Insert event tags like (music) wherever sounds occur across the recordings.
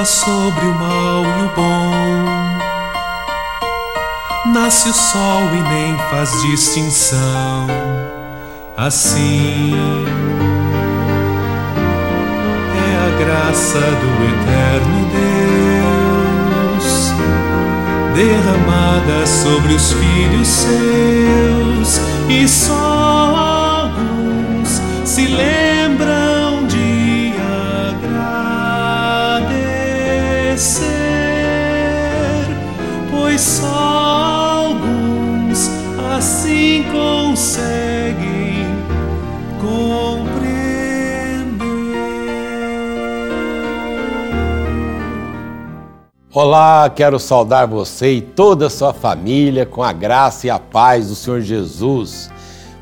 chuva sobre o mal e o bom. Nasce o sol e nem faz distinção. Assim é a graça do eterno Deus derramada sobre os filhos seus e só alguns se lembram Olá, quero saudar você e toda a sua família com a graça e a paz do Senhor Jesus.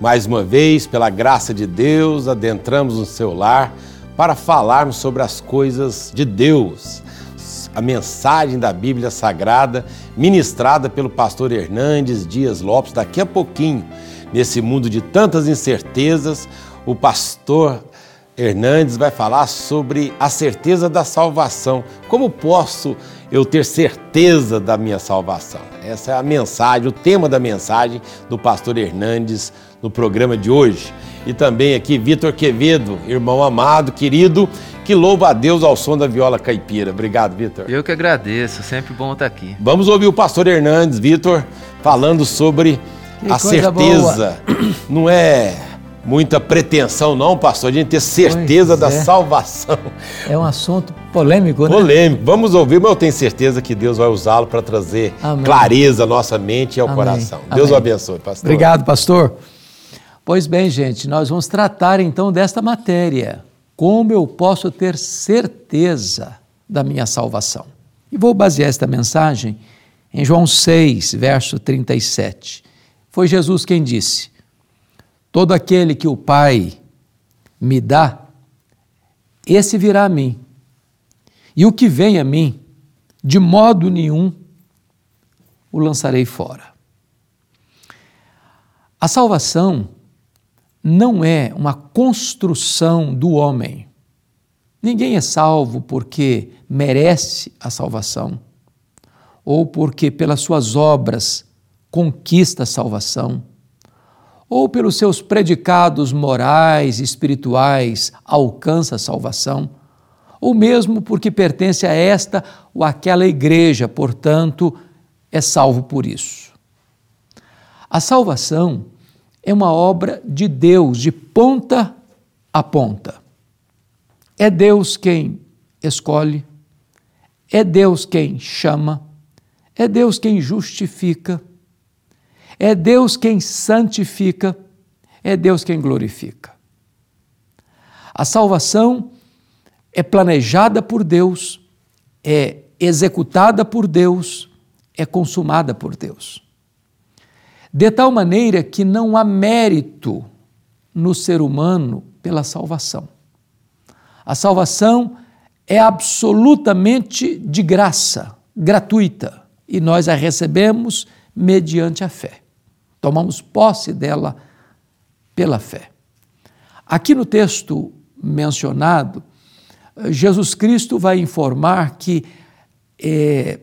Mais uma vez, pela graça de Deus, adentramos no seu lar para falarmos sobre as coisas de Deus. A mensagem da Bíblia Sagrada, ministrada pelo pastor Hernandes Dias Lopes, daqui a pouquinho. Nesse mundo de tantas incertezas, o pastor Hernandes vai falar sobre a certeza da salvação. Como posso eu ter certeza da minha salvação? Essa é a mensagem, o tema da mensagem do pastor Hernandes no programa de hoje. E também aqui Vitor Quevedo, irmão amado, querido, que louva a Deus ao som da viola caipira. Obrigado, Vitor. Eu que agradeço, sempre bom estar aqui. Vamos ouvir o pastor Hernandes, Vitor, falando sobre que a certeza. Boa. (clears throat) Não é muita pretensão, não, pastor, de ter certeza da é. salvação. É um assunto polêmico, né? Polêmico. Vamos ouvir, mas eu tenho certeza que Deus vai usá-lo para trazer Amém. clareza à nossa mente e ao Amém. coração. Deus Amém. o abençoe, pastor. Obrigado, pastor. Pois bem, gente, nós vamos tratar então desta matéria. Como eu posso ter certeza da minha salvação? E vou basear esta mensagem em João 6, verso 37. Foi Jesus quem disse: Todo aquele que o Pai me dá, esse virá a mim. E o que vem a mim, de modo nenhum o lançarei fora. A salvação não é uma construção do homem. Ninguém é salvo porque merece a salvação ou porque pelas suas obras conquista a salvação ou pelos seus predicados morais e espirituais alcança a salvação, ou mesmo porque pertence a esta ou aquela igreja, portanto, é salvo por isso. A salvação é uma obra de Deus, de ponta a ponta. É Deus quem escolhe, é Deus quem chama, é Deus quem justifica é Deus quem santifica, é Deus quem glorifica. A salvação é planejada por Deus, é executada por Deus, é consumada por Deus. De tal maneira que não há mérito no ser humano pela salvação. A salvação é absolutamente de graça, gratuita, e nós a recebemos mediante a fé tomamos posse dela pela fé. Aqui no texto mencionado, Jesus Cristo vai informar que é,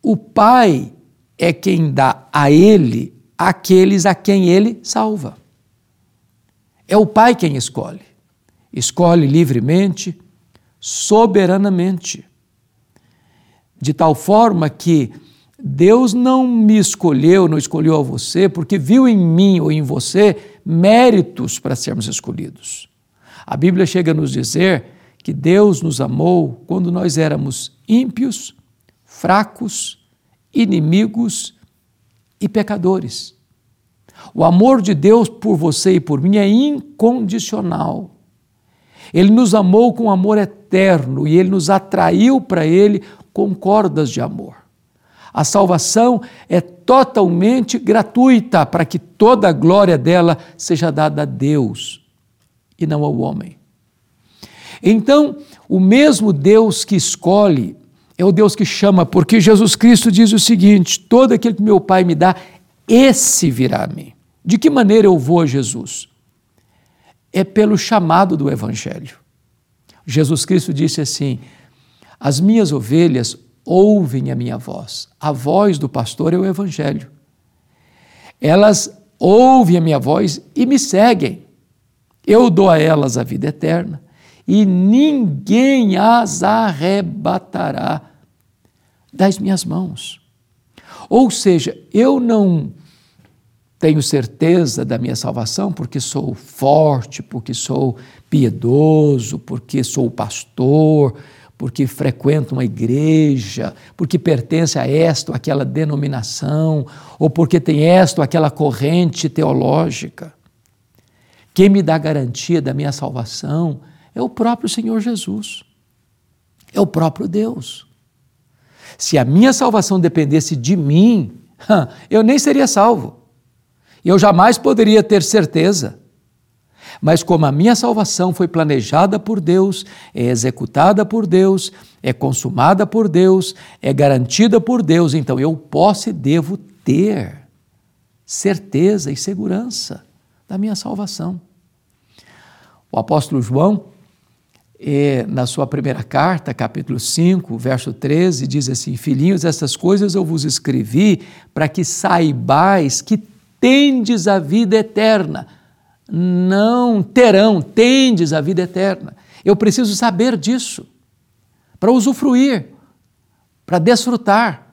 o Pai é quem dá a Ele aqueles a quem Ele salva. É o Pai quem escolhe. Escolhe livremente, soberanamente. De tal forma que Deus não me escolheu, não escolheu a você, porque viu em mim ou em você méritos para sermos escolhidos. A Bíblia chega a nos dizer que Deus nos amou quando nós éramos ímpios, fracos, inimigos e pecadores. O amor de Deus por você e por mim é incondicional. Ele nos amou com amor eterno e ele nos atraiu para ele com cordas de amor. A salvação é totalmente gratuita para que toda a glória dela seja dada a Deus e não ao homem. Então, o mesmo Deus que escolhe é o Deus que chama, porque Jesus Cristo diz o seguinte: todo aquele que meu Pai me dá, esse virá a mim. De que maneira eu vou a Jesus? É pelo chamado do Evangelho. Jesus Cristo disse assim: As minhas ovelhas ouvem a minha voz. A voz do pastor é o Evangelho. Elas ouvem a minha voz e me seguem. Eu dou a elas a vida eterna e ninguém as arrebatará das minhas mãos. Ou seja, eu não tenho certeza da minha salvação porque sou forte, porque sou piedoso, porque sou pastor, porque frequento uma igreja, porque pertence a esta ou aquela denominação, ou porque tem esta ou aquela corrente teológica. Quem me dá garantia da minha salvação é o próprio Senhor Jesus, é o próprio Deus. Se a minha salvação dependesse de mim, (laughs) eu nem seria salvo. Eu jamais poderia ter certeza mas como a minha salvação foi planejada por Deus, é executada por Deus, é consumada por Deus, é garantida por Deus, então eu posso e devo ter certeza e segurança da minha salvação. O apóstolo João, é, na sua primeira carta, capítulo 5, verso 13, diz assim: Filhinhos, essas coisas eu vos escrevi para que saibais que tendes a vida eterna não terão, tendes a vida eterna. Eu preciso saber disso para usufruir, para desfrutar,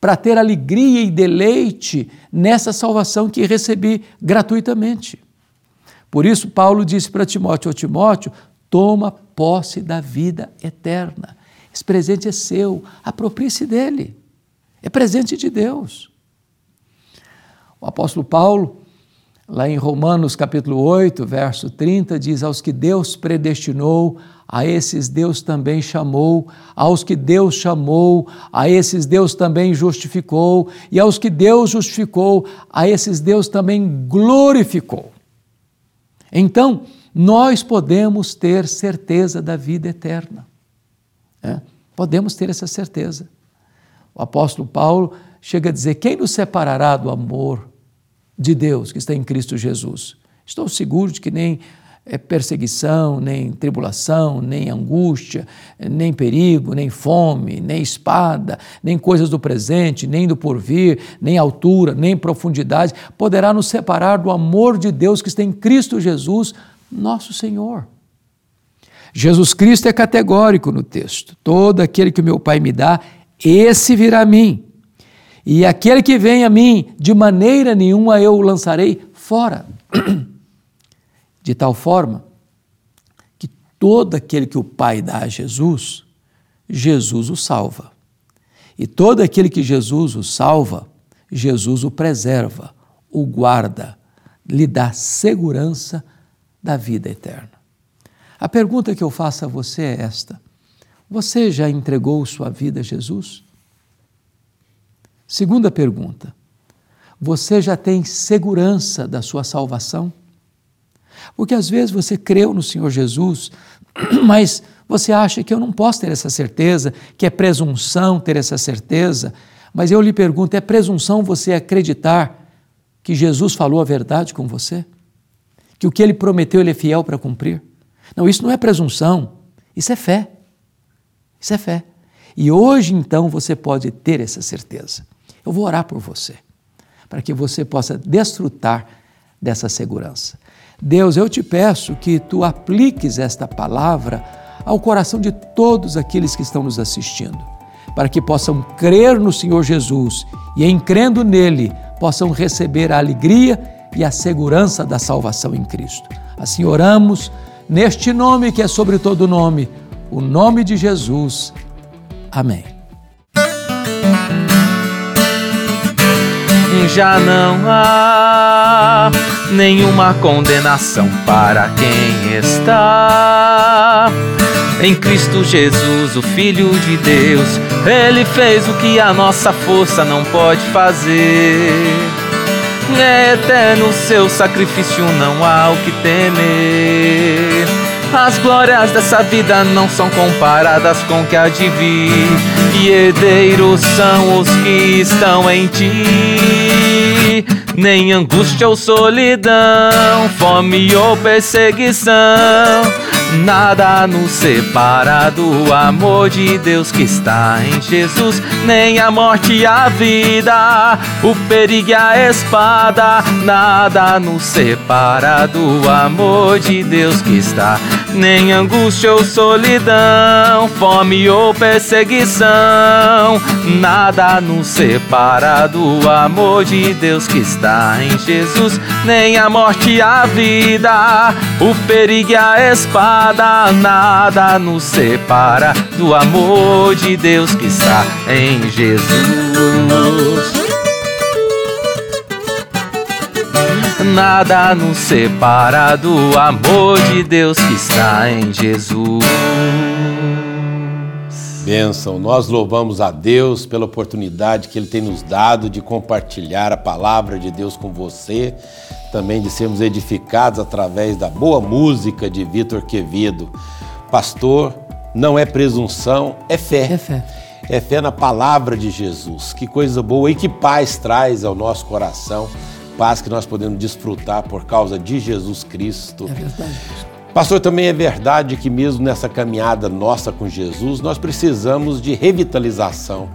para ter alegria e deleite nessa salvação que recebi gratuitamente. Por isso, Paulo disse para Timóteo: Ô Timóteo, toma posse da vida eterna. Esse presente é seu, aproprie-se dele. É presente de Deus. O apóstolo Paulo Lá em Romanos capítulo 8, verso 30, diz: Aos que Deus predestinou, a esses Deus também chamou, aos que Deus chamou, a esses Deus também justificou, e aos que Deus justificou, a esses Deus também glorificou. Então, nós podemos ter certeza da vida eterna. É? Podemos ter essa certeza. O apóstolo Paulo chega a dizer: Quem nos separará do amor de Deus que está em Cristo Jesus. Estou seguro de que nem é perseguição, nem tribulação, nem angústia, nem perigo, nem fome, nem espada, nem coisas do presente, nem do porvir, nem altura, nem profundidade, poderá nos separar do amor de Deus que está em Cristo Jesus, nosso Senhor. Jesus Cristo é categórico no texto. Todo aquele que o meu Pai me dá, esse virá a mim. E aquele que vem a mim, de maneira nenhuma eu o lançarei fora. (clears throat) De tal forma que todo aquele que o Pai dá a Jesus, Jesus o salva. E todo aquele que Jesus o salva, Jesus o preserva, o guarda, lhe dá segurança da vida eterna. A pergunta que eu faço a você é esta: Você já entregou sua vida a Jesus? Segunda pergunta: você já tem segurança da sua salvação? Porque às vezes você creu no Senhor Jesus, (clears throat) mas você acha que eu não posso ter essa certeza, que é presunção ter essa certeza. Mas eu lhe pergunto: é presunção você acreditar que Jesus falou a verdade com você? Que o que ele prometeu ele é fiel para cumprir? Não, isso não é presunção, isso é fé. Isso é fé. E hoje então você pode ter essa certeza. Eu vou orar por você, para que você possa desfrutar dessa segurança. Deus, eu te peço que tu apliques esta palavra ao coração de todos aqueles que estão nos assistindo, para que possam crer no Senhor Jesus e, em crendo nele, possam receber a alegria e a segurança da salvação em Cristo. Assim oramos neste nome que é sobre todo nome, o nome de Jesus. Amém. Já não há nenhuma condenação para quem está em Cristo Jesus, o Filho de Deus. Ele fez o que a nossa força não pode fazer. É eterno seu sacrifício, não há o que temer. As glórias dessa vida não são comparadas com o que há de vir. E herdeiros são os que estão em ti. nem angústia ou solidão, fome ou perseguição. Nada nos separa do amor de Deus que está em Jesus, nem a morte e a vida, o perigo e a espada. Nada nos separa do amor de Deus que está, nem angústia ou solidão, fome ou perseguição. Nada nos separa do amor de Deus que está em Jesus, nem a morte a vida, o perigo e a espada nada nos separa do amor de Deus que está em Jesus. Nada nos separa do amor de Deus que está em Jesus. Bênção, nós louvamos a Deus pela oportunidade que Ele tem nos dado de compartilhar a palavra de Deus com você também de sermos edificados através da boa música de Vitor Quevedo. Pastor, não é presunção, é fé. É fé. É fé na palavra de Jesus. Que coisa boa e que paz traz ao nosso coração. Paz que nós podemos desfrutar por causa de Jesus Cristo. É verdade. Pastor, também é verdade que mesmo nessa caminhada nossa com Jesus, nós precisamos de revitalização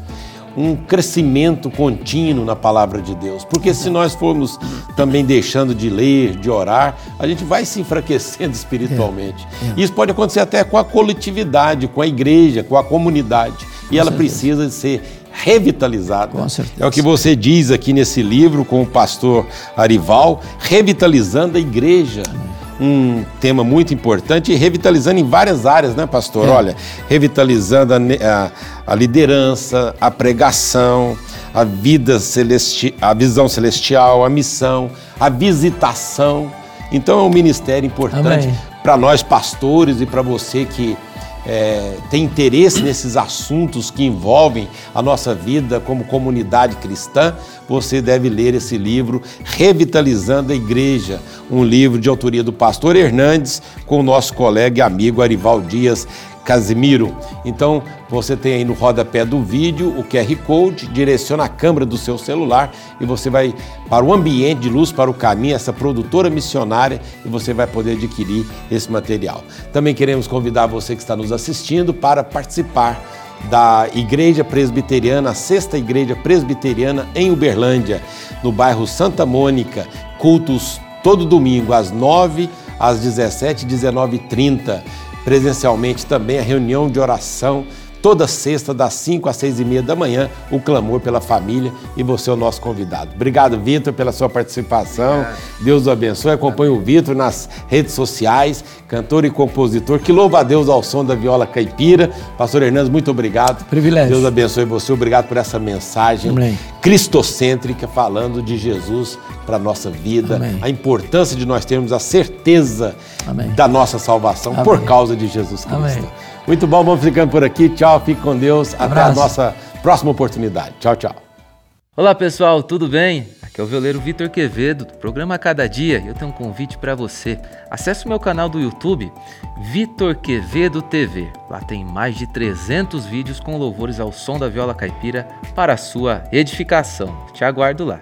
um crescimento contínuo na palavra de Deus. Porque se nós formos também deixando de ler, de orar, a gente vai se enfraquecendo espiritualmente. É, é. Isso pode acontecer até com a coletividade, com a igreja, com a comunidade. E ela precisa de ser revitalizada. Com certeza. É o que você diz aqui nesse livro com o pastor Arival, revitalizando a igreja. Um tema muito importante e revitalizando em várias áreas, né, pastor? É. Olha, revitalizando a, a, a, liderança, a pregação, a vida celestial, a visão celestial, a missão, a visitação. Então é um ministério importante para nós pastores e para você que é, tem interesse nesses assuntos que envolvem a nossa vida como comunidade cristã, você deve ler esse livro, Revitalizando a Igreja, um livro de autoria do pastor Hernandes, com o nosso colega e amigo Arival Dias Casimiro. Então, você tem aí no rodapé do vídeo o QR Code, direciona a câmera do seu celular e você vai para o ambiente de luz, para o caminho, essa produtora missionária, e você vai poder adquirir esse material. Também queremos convidar você que está nos assistindo para participar da Igreja Presbiteriana, a Sexta Igreja Presbiteriana em Uberlândia, no bairro Santa Mônica, cultos todo domingo às 9 às 17 19 h 30 presencialmente também a reunião de oração toda sexta, das 5 às 6 e meia da manhã, o clamor pela família e você é o nosso convidado. Obrigado, Vitor, pela sua participação. Deus o abençoe. Acompanhe o Vitor nas redes sociais, cantor e compositor, que louva a Deus ao som da viola caipira. Pastor Hernandes, muito obrigado. Privilégio. Deus abençoe você. Obrigado por essa mensagem Amém. cristocêntrica falando de Jesus para a nossa vida, Amém. a importância de nós termos a certeza Amém. da nossa salvação por causa de Jesus Cristo. Muito bom, vamos ficando por aqui. Tchau, fique com Deus. Um Até a nossa próxima oportunidade. Tchau, tchau. Olá pessoal, tudo bem? Aqui é o violeiro Vitor Quevedo, do programa Cada Dia, e eu tenho um convite para você. Acesse o meu canal do YouTube, Vitor Quevedo TV. Lá tem mais de 300 vídeos com louvores ao som da viola caipira para a sua edificação. Te aguardo lá.